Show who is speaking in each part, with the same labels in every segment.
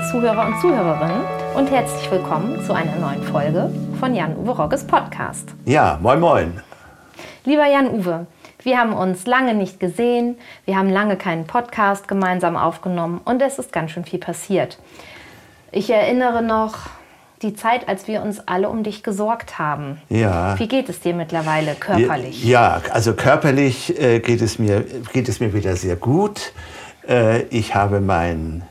Speaker 1: liebe Zuhörer und Zuhörerinnen und herzlich willkommen zu einer neuen Folge von Jan-Uwe Rogges Podcast.
Speaker 2: Ja, moin moin.
Speaker 1: Lieber Jan-Uwe, wir haben uns lange nicht gesehen, wir haben lange keinen Podcast gemeinsam aufgenommen und es ist ganz schön viel passiert. Ich erinnere noch die Zeit, als wir uns alle um dich gesorgt haben.
Speaker 2: Ja.
Speaker 1: Wie geht es dir mittlerweile körperlich?
Speaker 2: Ja, also körperlich äh, geht, es mir, geht es mir wieder sehr gut. Äh, ich habe mein,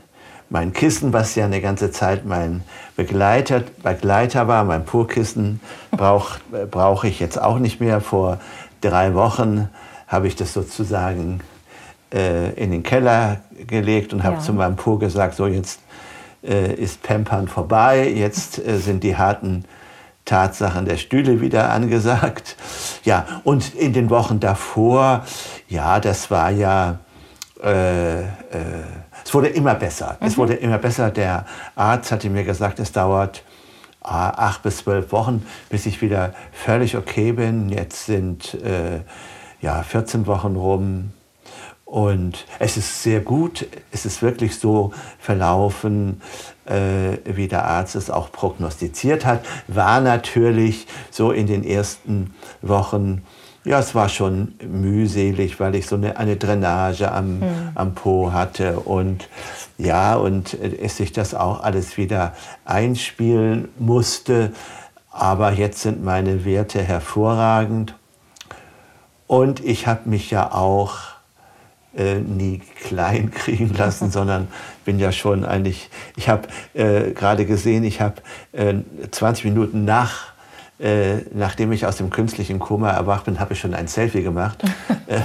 Speaker 2: mein Kissen, was ja eine ganze Zeit mein Begleiter, Begleiter war, mein Purkissen, brauche brauch ich jetzt auch nicht mehr. Vor drei Wochen habe ich das sozusagen äh, in den Keller gelegt und habe ja. zu meinem Pur gesagt, so jetzt äh, ist Pampern vorbei, jetzt äh, sind die harten Tatsachen der Stühle wieder angesagt. Ja, und in den Wochen davor, ja, das war ja, äh, äh, es wurde immer besser. Mhm. Es wurde immer besser. Der Arzt hatte mir gesagt, es dauert ah, acht bis zwölf Wochen, bis ich wieder völlig okay bin. Jetzt sind äh, ja 14 Wochen rum. Und es ist sehr gut, es ist wirklich so verlaufen, äh, wie der Arzt es auch prognostiziert hat. War natürlich so in den ersten Wochen, ja, es war schon mühselig, weil ich so eine, eine Drainage am, hm. am Po hatte und ja, und es sich das auch alles wieder einspielen musste. Aber jetzt sind meine Werte hervorragend. Und ich habe mich ja auch äh, nie klein kriegen lassen, sondern bin ja schon eigentlich, ich habe äh, gerade gesehen, ich habe äh, 20 Minuten nach, äh, nachdem ich aus dem künstlichen Koma erwacht bin, habe ich schon ein Selfie gemacht. Äh,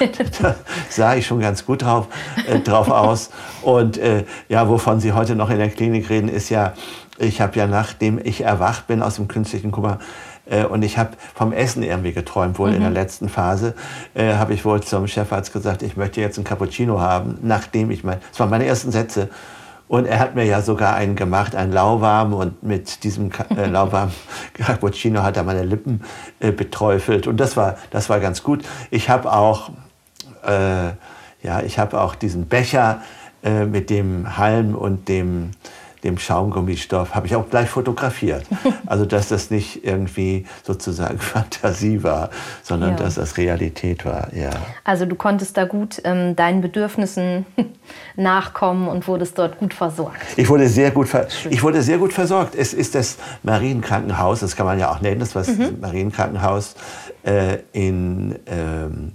Speaker 2: da sah ich schon ganz gut drauf, äh, drauf aus. Und ja, wovon Sie heute noch in der Klinik reden, ist ja, ich habe ja nachdem ich erwacht bin aus dem künstlichen Koma, äh, und ich habe vom Essen irgendwie geträumt, wohl mhm. in der mhm. letzten Phase, äh, habe ich wohl zum Chefarzt gesagt, ich möchte jetzt einen Cappuccino haben, nachdem ich mein, das waren meine ersten Sätze. Und er hat mir ja sogar einen gemacht, einen lauwarm. Und mit diesem äh, lauwarmen Cappuccino hat er meine Lippen äh, beträufelt. Und das war, das war ganz gut. Ich habe auch, äh, ja, ich habe auch diesen Becher äh, mit dem Halm und dem dem Schaumgummistoff, habe ich auch gleich fotografiert. Also dass das nicht irgendwie sozusagen Fantasie war, sondern ja. dass das Realität war. Ja.
Speaker 1: Also du konntest da gut ähm, deinen Bedürfnissen nachkommen und wurdest dort gut versorgt.
Speaker 2: Ich wurde sehr gut, ver ich wurde sehr gut versorgt. Es ist das Marienkrankenhaus, das kann man ja auch nennen, das war das mhm. Marienkrankenhaus äh, in, ähm,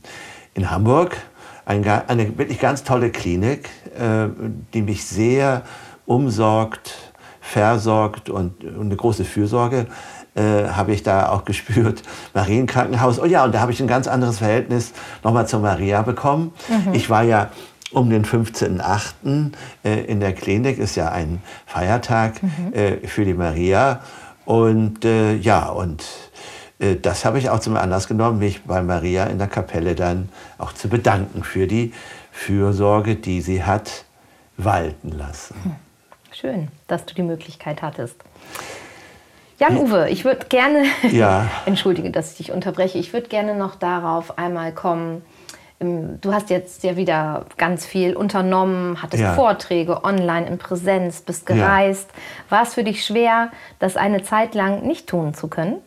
Speaker 2: in Hamburg. Ein, eine wirklich ganz tolle Klinik, äh, die mich sehr umsorgt, versorgt und, und eine große Fürsorge äh, habe ich da auch gespürt. Marienkrankenhaus, oh ja, und da habe ich ein ganz anderes Verhältnis nochmal zur Maria bekommen. Mhm. Ich war ja um den 15.8. Äh, in der Klinik, ist ja ein Feiertag mhm. äh, für die Maria. Und äh, ja, und äh, das habe ich auch zum Anlass genommen, mich bei Maria in der Kapelle dann auch zu bedanken für die Fürsorge, die sie hat walten lassen. Mhm.
Speaker 1: Schön, dass du die Möglichkeit hattest. Jan-Uwe, ich würde gerne, ja. entschuldige, dass ich dich unterbreche, ich würde gerne noch darauf einmal kommen. Ähm, du hast jetzt ja wieder ganz viel unternommen, hattest ja. Vorträge online in Präsenz, bist gereist. Ja. War es für dich schwer, das eine Zeit lang nicht tun zu können?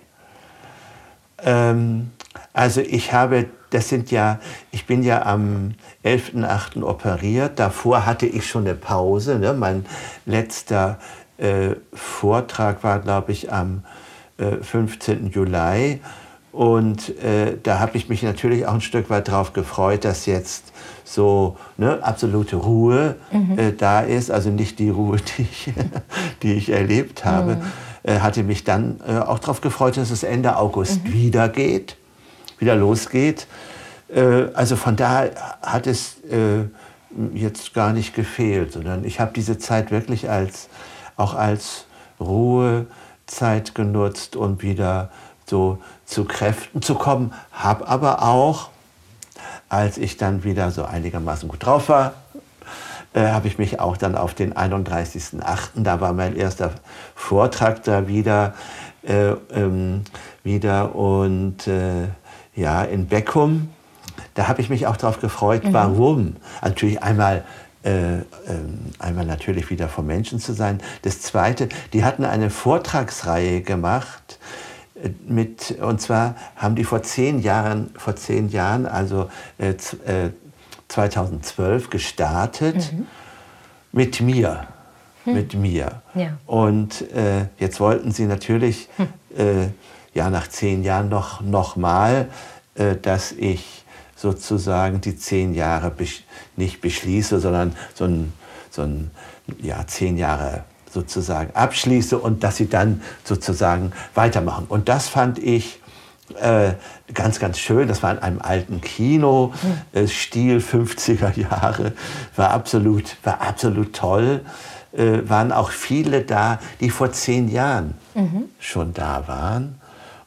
Speaker 2: Ähm, also ich habe, das sind ja, ich bin ja am 11.8. operiert. Davor hatte ich schon eine Pause. Ne? Mein letzter äh, Vortrag war, glaube ich, am äh, 15. Juli. Und äh, da habe ich mich natürlich auch ein Stück weit darauf gefreut, dass jetzt so ne, absolute Ruhe mhm. äh, da ist. Also nicht die Ruhe, die ich, die ich erlebt habe. Mhm. Äh, hatte mich dann äh, auch darauf gefreut, dass es Ende August mhm. wieder geht, wieder losgeht. Äh, also von daher hat es äh, jetzt gar nicht gefehlt, sondern ich habe diese Zeit wirklich als, auch als Ruhezeit genutzt, um wieder so zu Kräften zu kommen, habe aber auch, als ich dann wieder so einigermaßen gut drauf war, äh, habe ich mich auch dann auf den 31.08., da war mein erster Vortrag da wieder, äh, ähm, wieder und äh, ja, in Beckum da habe ich mich auch darauf gefreut. Mhm. Warum? Natürlich einmal äh, äh, einmal natürlich wieder vor Menschen zu sein. Das Zweite, die hatten eine Vortragsreihe gemacht, äh, mit, und zwar haben die vor zehn Jahren, vor zehn Jahren also äh, 2012 gestartet mhm. mit mir. Hm. Mit mir. Ja. Und äh, jetzt wollten sie natürlich hm. Ja, nach zehn Jahren noch, noch mal, äh, dass ich sozusagen die zehn Jahre besch nicht beschließe, sondern so ein, so ein ja, zehn Jahre sozusagen abschließe und dass sie dann sozusagen weitermachen. Und das fand ich äh, ganz, ganz schön. Das war in einem alten Kino, mhm. äh, Stil 50er Jahre, war absolut, war absolut toll. Äh, waren auch viele da, die vor zehn Jahren mhm. schon da waren.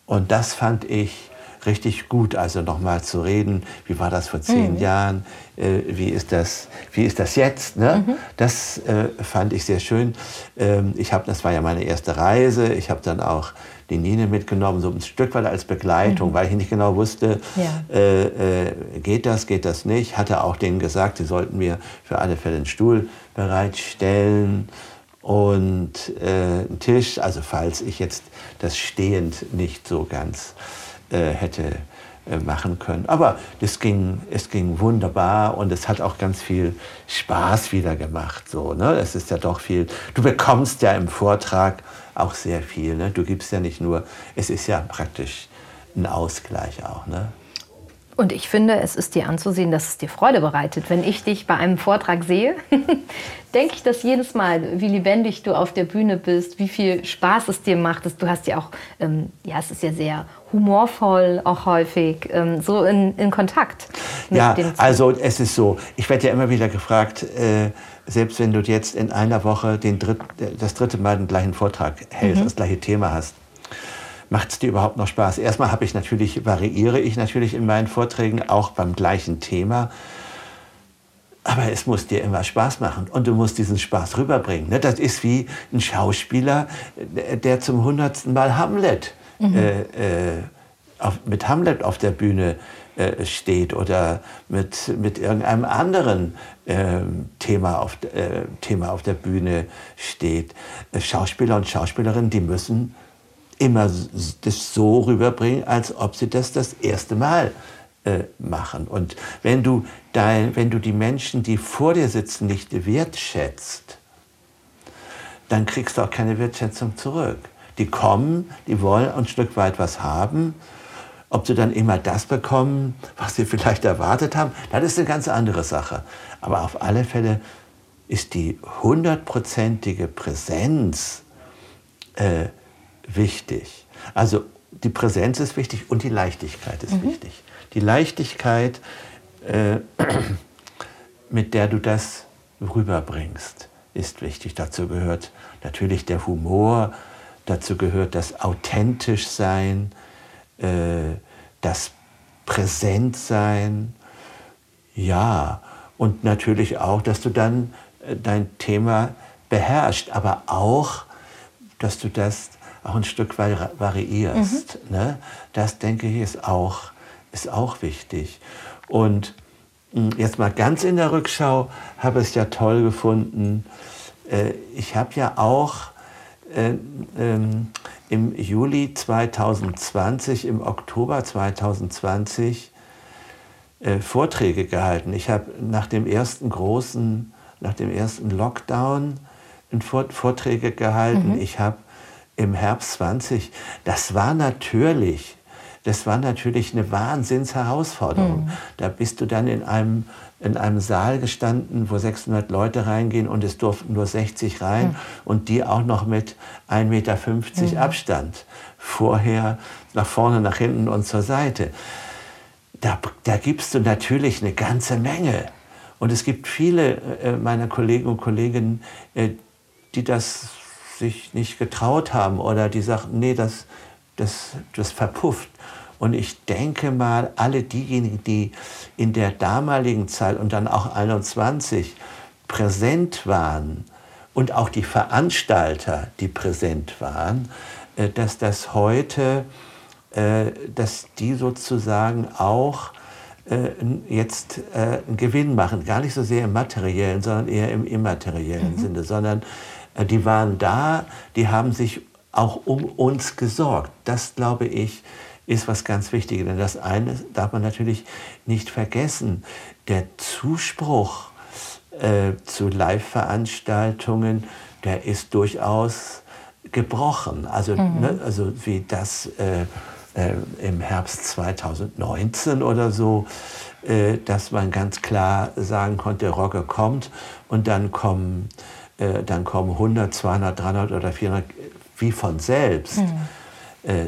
Speaker 2: Und das fand ich richtig gut, also nochmal zu reden, wie war das vor zehn mhm. Jahren, äh, wie, ist das, wie ist das jetzt. Ne? Mhm. Das äh, fand ich sehr schön. Ähm, ich hab, das war ja meine erste Reise. Ich habe dann auch die Nine mitgenommen, so ein Stück weit als Begleitung, mhm. weil ich nicht genau wusste, ja. äh, äh, geht das, geht das nicht. Hatte auch denen gesagt, sie sollten mir für alle Fälle einen Stuhl bereitstellen und äh, einen Tisch, also falls ich jetzt das stehend nicht so ganz äh, hätte äh, machen können. Aber das ging, es ging wunderbar und es hat auch ganz viel Spaß wieder gemacht. So, ne? Es ist ja doch viel. Du bekommst ja im Vortrag auch sehr viel. Ne? Du gibst ja nicht nur, es ist ja praktisch ein Ausgleich auch. Ne?
Speaker 1: Und ich finde, es ist dir anzusehen, dass es dir Freude bereitet. Wenn ich dich bei einem Vortrag sehe, denke ich das jedes Mal, wie lebendig du auf der Bühne bist, wie viel Spaß es dir macht. Du hast ja auch, ähm, ja, es ist ja sehr humorvoll auch häufig, ähm, so in, in Kontakt.
Speaker 2: ja, also es ist so, ich werde ja immer wieder gefragt, äh, selbst wenn du jetzt in einer Woche den dritt, das dritte Mal den gleichen Vortrag hältst, mhm. das gleiche Thema hast, macht es dir überhaupt noch Spaß? Erstmal habe ich natürlich, variiere ich natürlich in meinen Vorträgen auch beim gleichen Thema. Aber es muss dir immer Spaß machen und du musst diesen Spaß rüberbringen. Ne? Das ist wie ein Schauspieler, der zum hundertsten Mal Hamlet mhm. äh, äh, auf, mit Hamlet auf der Bühne äh, steht oder mit, mit irgendeinem anderen äh, Thema, auf, äh, Thema auf der Bühne steht. Schauspieler und Schauspielerinnen, die müssen immer das so rüberbringen, als ob sie das das erste Mal äh, machen. Und wenn du, dein, wenn du die Menschen, die vor dir sitzen, nicht wertschätzt, dann kriegst du auch keine Wertschätzung zurück. Die kommen, die wollen ein Stück weit was haben. Ob sie dann immer das bekommen, was sie vielleicht erwartet haben, das ist eine ganz andere Sache. Aber auf alle Fälle ist die hundertprozentige Präsenz äh, wichtig. Also die Präsenz ist wichtig und die Leichtigkeit ist mhm. wichtig. Die Leichtigkeit, äh, mit der du das rüberbringst, ist wichtig. Dazu gehört natürlich der Humor, dazu gehört das authentisch sein, äh, das Präsentsein, ja, und natürlich auch, dass du dann äh, dein Thema beherrschst, aber auch, dass du das auch ein Stück weit variierst. Mhm. Ne? Das, denke ich, ist auch, ist auch wichtig. Und hm, jetzt mal ganz in der Rückschau habe ich es ja toll gefunden. Äh, ich habe ja auch äh, ähm, im Juli 2020, im Oktober 2020 äh, Vorträge gehalten. Ich habe nach dem ersten großen, nach dem ersten Lockdown Vorträge gehalten. Mhm. Ich habe im Herbst 20, das war natürlich, das war natürlich eine Wahnsinnsherausforderung. Mhm. Da bist du dann in einem, in einem Saal gestanden, wo 600 Leute reingehen und es durften nur 60 rein mhm. und die auch noch mit 1,50 Meter mhm. Abstand. Vorher nach vorne, nach hinten und zur Seite. Da, da gibst du natürlich eine ganze Menge. Und es gibt viele äh, meiner Kollegen und Kolleginnen, äh, die das sich nicht getraut haben oder die sagten, nee, das, das, das verpufft. Und ich denke mal, alle diejenigen, die in der damaligen Zeit und dann auch 21 präsent waren und auch die Veranstalter, die präsent waren, äh, dass das heute, äh, dass die sozusagen auch äh, jetzt einen Gewinn machen. Gar nicht so sehr im materiellen, sondern eher im immateriellen mhm. Sinne, sondern die waren da, die haben sich auch um uns gesorgt. Das, glaube ich, ist was ganz Wichtiges. Denn das eine darf man natürlich nicht vergessen. Der Zuspruch äh, zu Live-Veranstaltungen, der ist durchaus gebrochen. Also, mhm. ne, also wie das äh, äh, im Herbst 2019 oder so, äh, dass man ganz klar sagen konnte, Rogge kommt und dann kommen, äh, dann kommen 100, 200, 300 oder 400 wie von selbst. Mhm. Äh,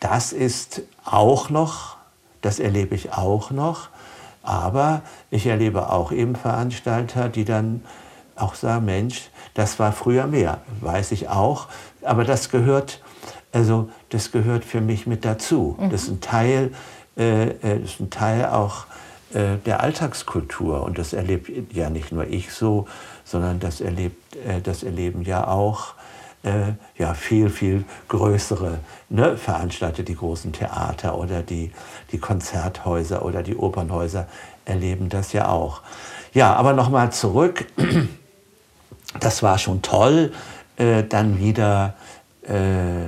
Speaker 2: das ist auch noch, das erlebe ich auch noch, aber ich erlebe auch eben Veranstalter, die dann auch sagen, Mensch, das war früher mehr, weiß ich auch, aber das gehört, also das gehört für mich mit dazu. Mhm. Das ist ein Teil, äh, äh, das ist ein Teil auch äh, der Alltagskultur und das erlebt ja nicht nur ich so, sondern das erlebt, äh, das erleben ja auch äh, ja, viel, viel größere ne, Veranstalter, die großen Theater oder die, die Konzerthäuser oder die Opernhäuser erleben das ja auch. Ja, aber nochmal zurück. Das war schon toll, äh, dann wieder äh,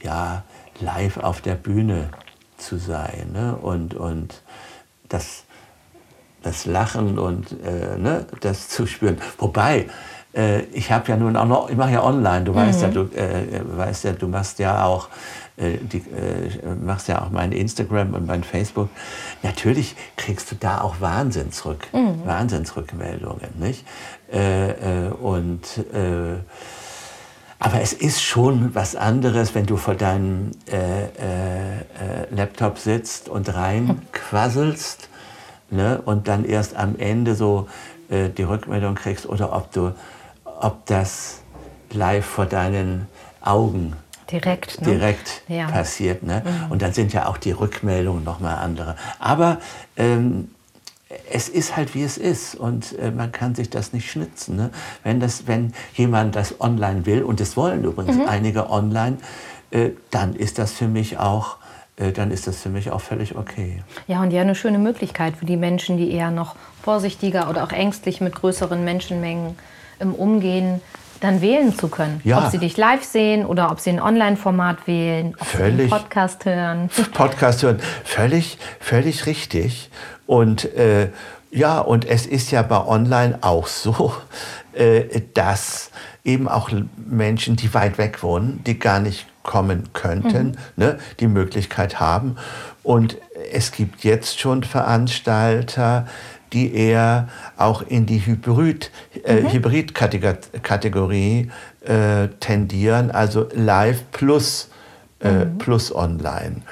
Speaker 2: ja, live auf der Bühne zu sein ne? und, und das, das Lachen und äh, ne, das zu spüren. Wobei, äh, ich habe ja nun auch noch, ich mache ja online, du mhm. weißt ja, du äh, weißt ja, du machst ja auch äh, die, äh, machst ja auch mein Instagram und mein Facebook. Natürlich kriegst du da auch Wahnsinnsrück, mhm. Wahnsinnsrückmeldungen, nicht? Äh, und aber es ist schon was anderes, wenn du vor deinem Laptop sitzt und reinquasselst ne? und dann erst am Ende so die Rückmeldung kriegst oder ob du ob das live vor deinen Augen
Speaker 1: direkt,
Speaker 2: ne? direkt ja. passiert. Ne? Mhm. Und dann sind ja auch die Rückmeldungen nochmal andere. Aber ähm, es ist halt wie es ist und äh, man kann sich das nicht schnitzen. Ne? Wenn, das, wenn jemand das online will, und es wollen übrigens mhm. einige online, äh, dann ist das für mich auch äh, dann ist das für mich auch völlig okay.
Speaker 1: Ja, und ja, eine schöne Möglichkeit für die Menschen, die eher noch vorsichtiger oder auch ängstlich mit größeren Menschenmengen im Umgehen dann wählen zu können. Ja. Ob sie dich live sehen oder ob sie ein Online-Format wählen, ob völlig, sie einen Podcast hören.
Speaker 2: Podcast hören, völlig, völlig richtig. Und äh, ja, und es ist ja bei Online auch so, äh, dass eben auch Menschen, die weit weg wohnen, die gar nicht kommen könnten, mhm. ne, die Möglichkeit haben. Und es gibt jetzt schon Veranstalter, die eher auch in die Hybrid, äh, mhm. Hybrid-Kategorie äh, tendieren, also live plus, äh, mhm. plus online.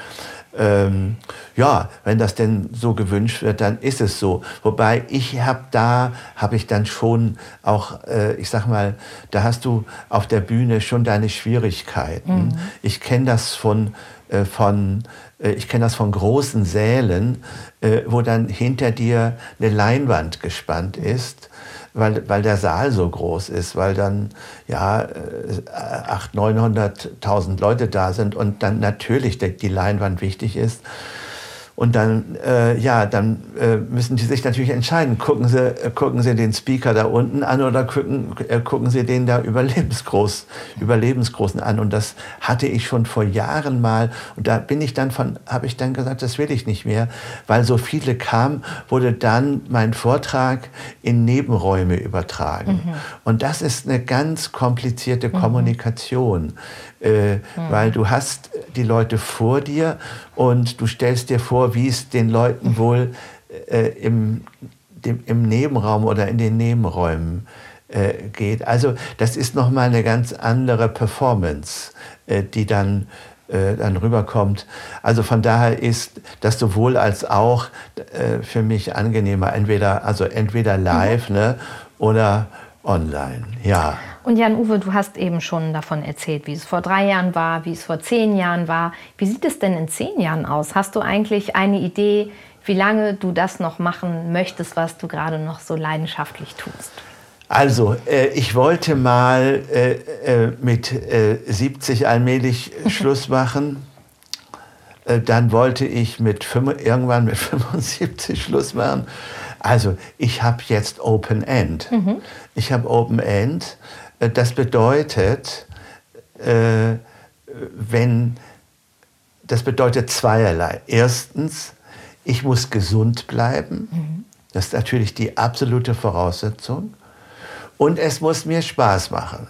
Speaker 2: Ähm, ja, wenn das denn so gewünscht wird, dann ist es so. Wobei ich habe da, habe ich dann schon auch, äh, ich sag mal, da hast du auf der Bühne schon deine Schwierigkeiten. Mhm. Ich kenne das von, äh, von äh, ich kenne das von großen Sälen, äh, wo dann hinter dir eine Leinwand gespannt ist, weil, weil der Saal so groß ist, weil dann ja 800.000, 900.000 Leute da sind und dann natürlich die Leinwand wichtig ist. Und dann, äh, ja, dann äh, müssen die sich natürlich entscheiden. Gucken sie, äh, gucken sie den Speaker da unten an oder gucken, äh, gucken sie den da überlebensgroß, überlebensgroßen an. Und das hatte ich schon vor Jahren mal. Und da bin ich dann von, habe ich dann gesagt, das will ich nicht mehr, weil so viele kamen, wurde dann mein Vortrag in Nebenräume übertragen. Mhm. Und das ist eine ganz komplizierte mhm. Kommunikation äh, mhm. weil du hast die Leute vor dir und du stellst dir vor, wie es den Leuten wohl äh, im, dem, im Nebenraum oder in den Nebenräumen äh, geht. Also das ist nochmal eine ganz andere Performance, äh, die dann äh, dann rüberkommt. Also von daher ist das sowohl als auch äh, für mich angenehmer, entweder, also entweder live mhm. ne, oder online. Ja.
Speaker 1: Und Jan-Uwe, du hast eben schon davon erzählt, wie es vor drei Jahren war, wie es vor zehn Jahren war. Wie sieht es denn in zehn Jahren aus? Hast du eigentlich eine Idee, wie lange du das noch machen möchtest, was du gerade noch so leidenschaftlich tust?
Speaker 2: Also, äh, ich wollte mal äh, äh, mit 70 äh, allmählich Schluss machen. Äh, dann wollte ich mit irgendwann mit 75 Schluss machen. Also ich habe jetzt Open End. Mhm. Ich habe Open End. Äh, das bedeutet, äh, wenn das bedeutet zweierlei. Erstens, ich muss gesund bleiben. Mhm. Das ist natürlich die absolute Voraussetzung. Und es muss mir Spaß machen.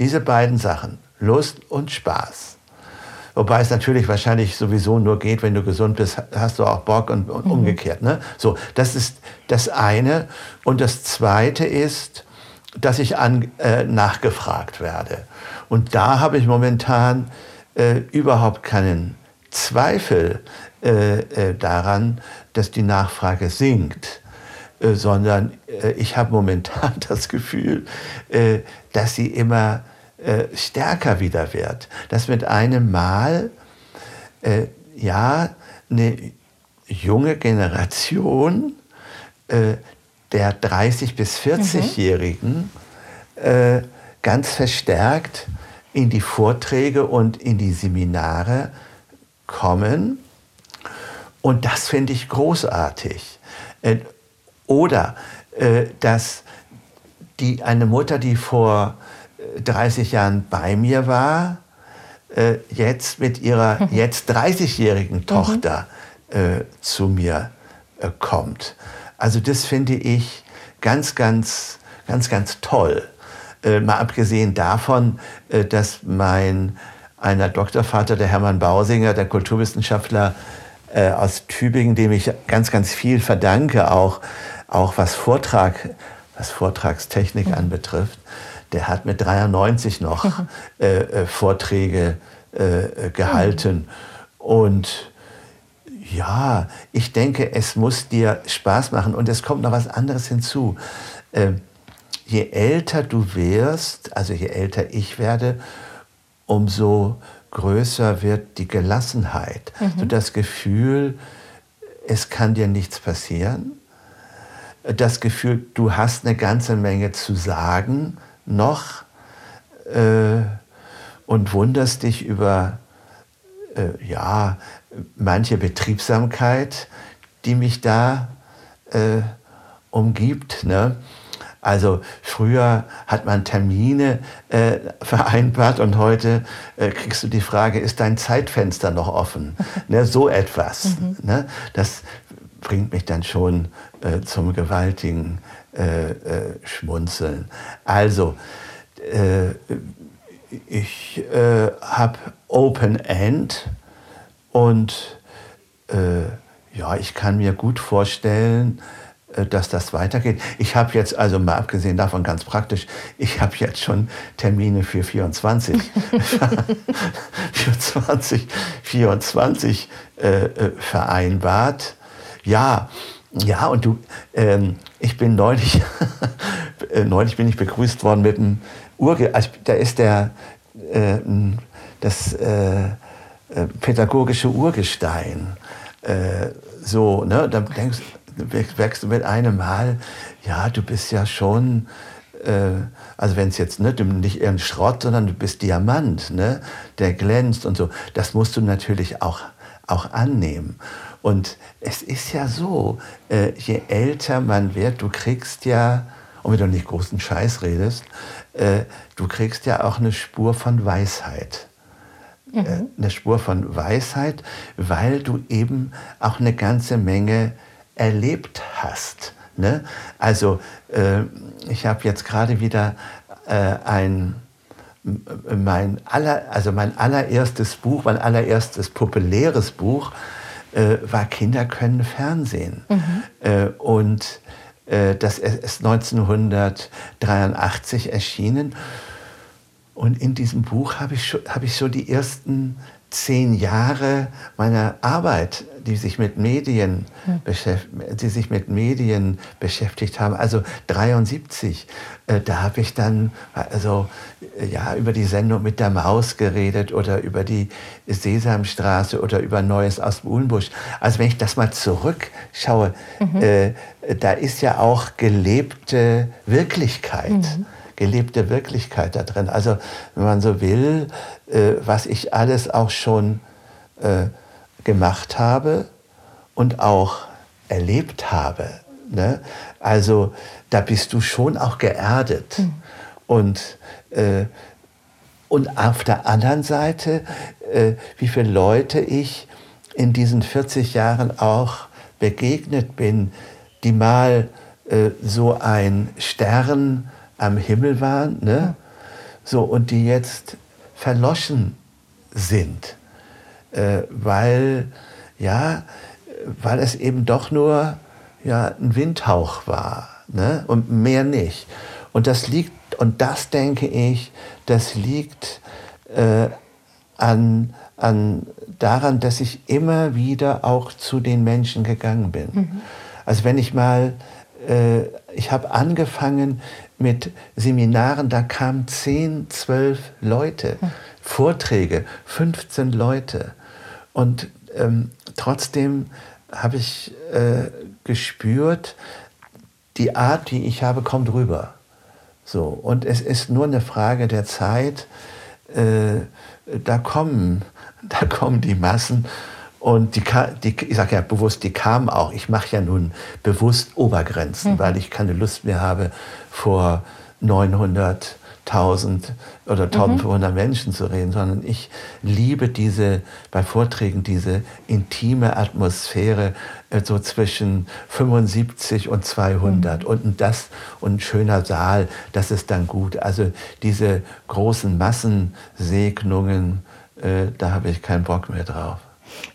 Speaker 2: Diese beiden Sachen, Lust und Spaß. Wobei es natürlich wahrscheinlich sowieso nur geht, wenn du gesund bist, hast du auch Bock und, und mhm. umgekehrt. Ne? So, das ist das eine. Und das zweite ist, dass ich an, äh, nachgefragt werde. Und da habe ich momentan äh, überhaupt keinen Zweifel äh, äh daran, dass die Nachfrage sinkt. Äh, sondern äh, ich habe momentan das Gefühl, dass sie immer stärker wieder wird. Dass mit einem Mal ja eine junge Generation der 30 bis 40-Jährigen mhm. ganz verstärkt in die Vorträge und in die Seminare kommen. Und das finde ich großartig. Oder äh, dass die, eine Mutter, die vor 30 äh, Jahren bei mir war, äh, jetzt mit ihrer mhm. jetzt 30-jährigen Tochter äh, zu mir äh, kommt. Also das finde ich ganz, ganz, ganz, ganz toll. Äh, mal abgesehen davon, dass mein einer Doktorvater, der Hermann Bausinger, der Kulturwissenschaftler aus Tübingen, dem ich ganz, ganz viel verdanke, auch auch was Vortrag, was Vortragstechnik mhm. anbetrifft, der hat mit 93 noch mhm. äh, äh, Vorträge äh, äh, gehalten. Mhm. Und ja, ich denke, es muss dir Spaß machen. Und es kommt noch was anderes hinzu. Ähm, je älter du wirst, also je älter ich werde, umso größer wird die Gelassenheit. Mhm. So das Gefühl, es kann dir nichts passieren das Gefühl, du hast eine ganze Menge zu sagen noch äh, und wunderst dich über äh, ja, manche Betriebsamkeit, die mich da äh, umgibt. Ne? Also früher hat man Termine äh, vereinbart und heute äh, kriegst du die Frage, ist dein Zeitfenster noch offen? ne, so etwas. Mhm. Ne? Das bringt mich dann schon äh, zum gewaltigen äh, äh, Schmunzeln. Also, äh, ich äh, habe Open End und äh, ja, ich kann mir gut vorstellen, dass das weitergeht. Ich habe jetzt, also mal abgesehen davon ganz praktisch, ich habe jetzt schon Termine für 24, für 2024 äh, vereinbart. Ja, ja, und du, ähm, ich bin neulich, äh, neulich bin ich begrüßt worden mit einem Urge, also da ist der, äh, das äh, pädagogische Urgestein. Äh, so, ne, da denkst, merkst du mit einem Mal, ja, du bist ja schon, äh, also wenn es jetzt ne, nicht eher ein Schrott, sondern du bist Diamant, ne, der glänzt und so. Das musst du natürlich auch, auch annehmen. Und es ist ja so, äh, je älter man wird, du kriegst ja, und wenn du nicht großen Scheiß redest, äh, du kriegst ja auch eine Spur von Weisheit. Mhm. Äh, eine Spur von Weisheit, weil du eben auch eine ganze Menge erlebt hast. Ne? Also äh, ich habe jetzt gerade wieder äh, ein mein aller, also mein allererstes Buch, mein allererstes populäres Buch äh, war Kinder können Fernsehen. Mhm. Äh, und äh, das ist 1983 erschienen. Und in diesem Buch habe ich, hab ich so die ersten zehn Jahre meiner Arbeit, die sich mit Medien, hm. die sich mit Medien beschäftigt haben, also 73, äh, da habe ich dann also ja über die Sendung mit der Maus geredet oder über die Sesamstraße oder über Neues aus Uhlenbusch. Also wenn ich das mal zurückschaue, mhm. äh, da ist ja auch gelebte Wirklichkeit. Mhm gelebte Wirklichkeit da drin. Also wenn man so will, äh, was ich alles auch schon äh, gemacht habe und auch erlebt habe. Ne? Also da bist du schon auch geerdet. Mhm. Und, äh, und auf der anderen Seite, äh, wie viele Leute ich in diesen 40 Jahren auch begegnet bin, die mal äh, so ein Stern am Himmel waren, ne? so, und die jetzt verloschen sind, äh, weil, ja, weil es eben doch nur ja, ein Windhauch war ne? und mehr nicht. Und das liegt, und das denke ich, das liegt äh, an, an daran, dass ich immer wieder auch zu den Menschen gegangen bin. Mhm. Also wenn ich mal, äh, ich habe angefangen mit Seminaren, da kamen 10, 12 Leute, mhm. Vorträge, 15 Leute. Und ähm, trotzdem habe ich äh, gespürt, die Art, die ich habe, kommt rüber. So, und es ist nur eine Frage der Zeit. Äh, da kommen, da kommen die Massen und die, die ich sage ja bewusst, die kamen auch. Ich mache ja nun bewusst Obergrenzen, mhm. weil ich keine Lust mehr habe, vor 900 1000 oder 1500 mhm. Menschen zu reden, sondern ich liebe diese, bei Vorträgen, diese intime Atmosphäre äh, so zwischen 75 und 200 mhm. und das und ein schöner Saal, das ist dann gut. Also diese großen Massensegnungen, äh, da habe ich keinen Bock mehr drauf.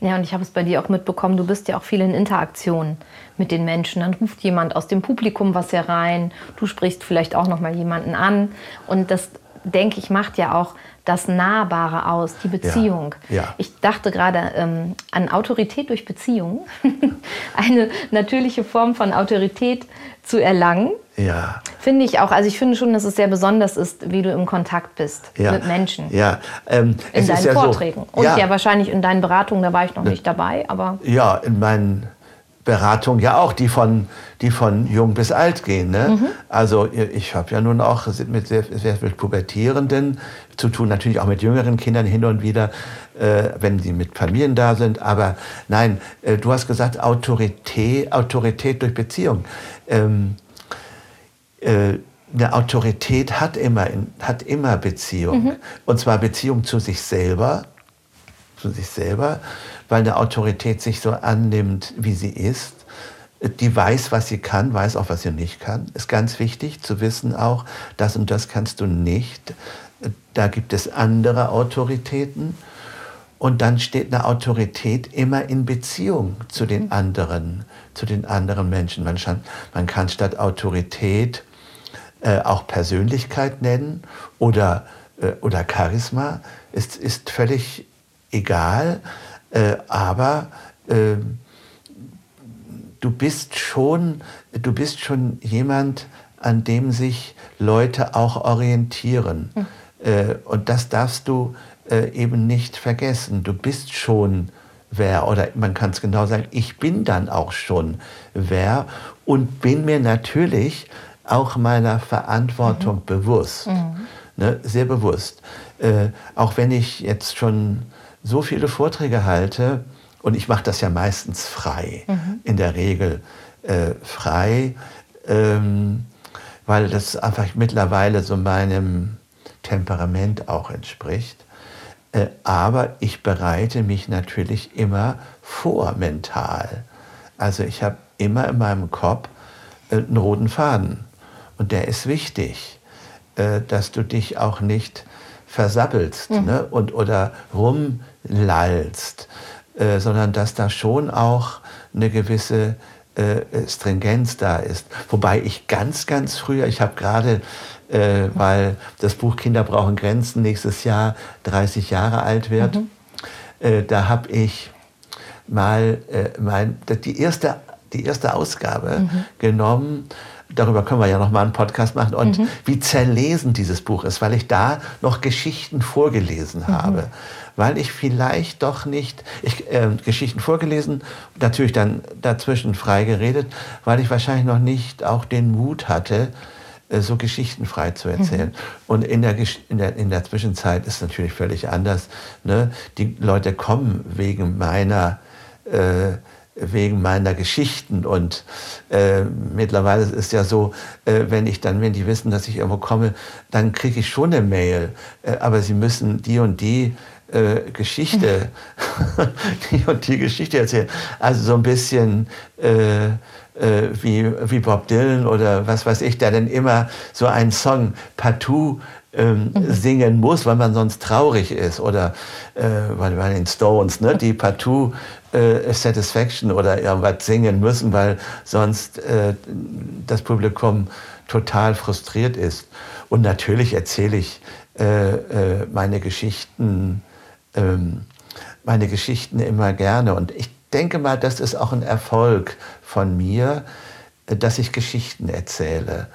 Speaker 1: Ja, und ich habe es bei dir auch mitbekommen, du bist ja auch viel in Interaktion mit den Menschen. Dann ruft jemand aus dem Publikum was herein, du sprichst vielleicht auch noch mal jemanden an und das denke ich macht ja auch das Nahbare aus, die Beziehung. Ja, ja. Ich dachte gerade ähm, an Autorität durch Beziehung, eine natürliche Form von Autorität zu erlangen.
Speaker 2: Ja.
Speaker 1: Finde ich auch. Also ich finde schon, dass es sehr besonders ist, wie du im Kontakt bist ja. mit Menschen.
Speaker 2: Ja.
Speaker 1: Ähm, in deinen Vorträgen. So, Und ja. wahrscheinlich in deinen Beratungen, da war ich noch nicht dabei, aber.
Speaker 2: Ja, in meinen Beratungen ja auch, die von, die von jung bis alt gehen. Ne? Mhm. Also ich habe ja nun auch mit sehr, sehr viel Pubertierenden zu tun, natürlich auch mit jüngeren Kindern hin und wieder, äh, wenn sie mit Familien da sind. Aber nein, äh, du hast gesagt Autorität, Autorität durch Beziehung. Ähm, äh, eine Autorität hat immer, hat immer Beziehung. Mhm. Und zwar Beziehung zu sich selber, zu sich selber, weil eine Autorität sich so annimmt, wie sie ist. Die weiß, was sie kann, weiß auch, was sie nicht kann. Ist ganz wichtig zu wissen auch, das und das kannst du nicht. Da gibt es andere Autoritäten. Und dann steht eine Autorität immer in Beziehung zu den mhm. anderen, zu den anderen Menschen. Man, kann, man kann statt Autorität äh, auch Persönlichkeit nennen oder, äh, oder Charisma. Es ist völlig egal, äh, aber äh, du bist schon, du bist schon jemand, an dem sich Leute auch orientieren. Mhm. Und das darfst du äh, eben nicht vergessen. Du bist schon wer, oder man kann es genau sagen, ich bin dann auch schon wer und bin mir natürlich auch meiner Verantwortung mhm. bewusst. Mhm. Ne, sehr bewusst. Äh, auch wenn ich jetzt schon so viele Vorträge halte, und ich mache das ja meistens frei, mhm. in der Regel äh, frei, ähm, weil das einfach mittlerweile so meinem Temperament auch entspricht. Äh, aber ich bereite mich natürlich immer vor mental. Also ich habe immer in meinem Kopf äh, einen roten Faden. Und der ist wichtig, äh, dass du dich auch nicht versappelst mhm. ne? und, oder rumlallst, äh, sondern dass da schon auch eine gewisse äh, Stringenz da ist. Wobei ich ganz, ganz früher, ich habe gerade, äh, weil das Buch Kinder brauchen Grenzen nächstes Jahr 30 Jahre alt wird, mhm. Äh, da habe ich mal mein, die, erste, die erste Ausgabe mhm. genommen darüber können wir ja noch mal einen Podcast machen und mhm. wie zerlesen dieses Buch ist, weil ich da noch Geschichten vorgelesen mhm. habe, weil ich vielleicht doch nicht ich, äh, Geschichten vorgelesen, natürlich dann dazwischen frei geredet, weil ich wahrscheinlich noch nicht auch den Mut hatte, äh, so geschichtenfrei zu erzählen. Mhm. Und in der, in, der, in der Zwischenzeit ist es natürlich völlig anders. Ne? Die Leute kommen wegen meiner äh, wegen meiner Geschichten. Und äh, mittlerweile ist es ja so, äh, wenn ich dann, wenn die wissen, dass ich irgendwo komme, dann kriege ich schon eine Mail. Äh, aber sie müssen die und die äh, Geschichte, die und die Geschichte erzählen. Also so ein bisschen äh, äh, wie, wie Bob Dylan oder was weiß ich, der dann immer so einen Song partout ähm, mhm. singen muss, weil man sonst traurig ist. Oder äh, bei den Stones, ne, die partout äh, Satisfaction oder irgendwas singen müssen, weil sonst äh, das Publikum total frustriert ist. Und natürlich erzähle ich äh, äh, meine Geschichten, ähm, meine Geschichten immer gerne. Und ich denke mal, das ist auch ein Erfolg von mir, äh, dass ich Geschichten erzähle.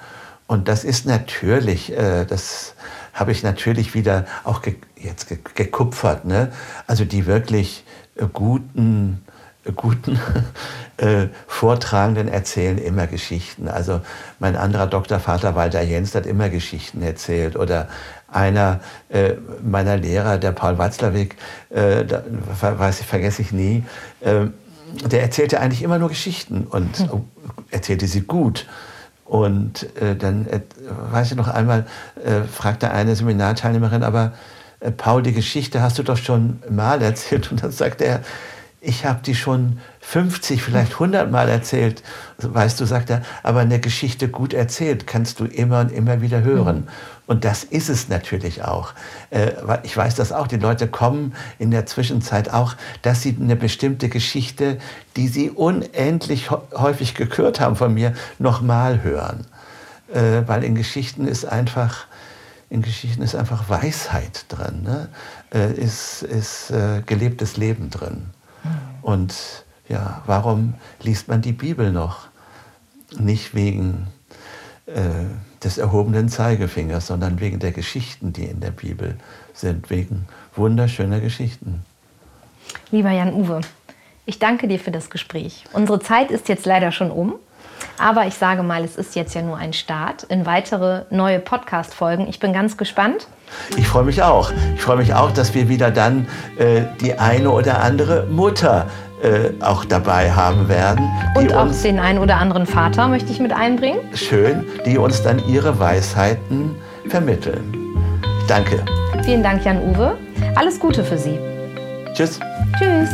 Speaker 2: Und das ist natürlich, äh, das habe ich natürlich wieder auch ge jetzt ge gekupfert. Ne? Also die wirklich guten, guten äh, Vortragenden erzählen immer Geschichten. Also mein anderer Doktorvater Walter Jens hat immer Geschichten erzählt. Oder einer äh, meiner Lehrer, der Paul Watzlawick, äh, da, weiß ich, vergesse ich nie, äh, der erzählte eigentlich immer nur Geschichten und hm. erzählte sie gut. Und äh, dann, äh, weiß ich noch einmal, äh, fragte eine Seminarteilnehmerin, aber Paul, die Geschichte hast du doch schon mal erzählt. Und dann sagte er, ich habe die schon 50, vielleicht 100 Mal erzählt, weißt du, sagt er, aber eine Geschichte gut erzählt kannst du immer und immer wieder hören. Mhm. Und das ist es natürlich auch. Äh, ich weiß das auch, die Leute kommen in der Zwischenzeit auch, dass sie eine bestimmte Geschichte, die sie unendlich häufig gekürt haben von mir, nochmal hören. Äh, weil in Geschichten ist einfach, in Geschichten ist einfach Weisheit drin, ne? Äh, ist, ist gelebtes Leben drin. Mhm. Und ja, warum liest man die Bibel noch? Nicht wegen äh, des erhobenen Zeigefingers, sondern wegen der Geschichten, die in der Bibel sind, wegen wunderschöner Geschichten.
Speaker 1: Lieber Jan-Uwe, ich danke dir für das Gespräch. Unsere Zeit ist jetzt leider schon um. Aber ich sage mal, es ist jetzt ja nur ein Start in weitere neue Podcast-Folgen. Ich bin ganz gespannt.
Speaker 2: Ich freue mich auch. Ich freue mich auch, dass wir wieder dann äh, die eine oder andere Mutter äh, auch dabei haben werden.
Speaker 1: Und auch den einen oder anderen Vater möchte ich mit einbringen.
Speaker 2: Schön, die uns dann ihre Weisheiten vermitteln. Danke.
Speaker 1: Vielen Dank, Jan-Uwe. Alles Gute für Sie.
Speaker 2: Tschüss.
Speaker 1: Tschüss.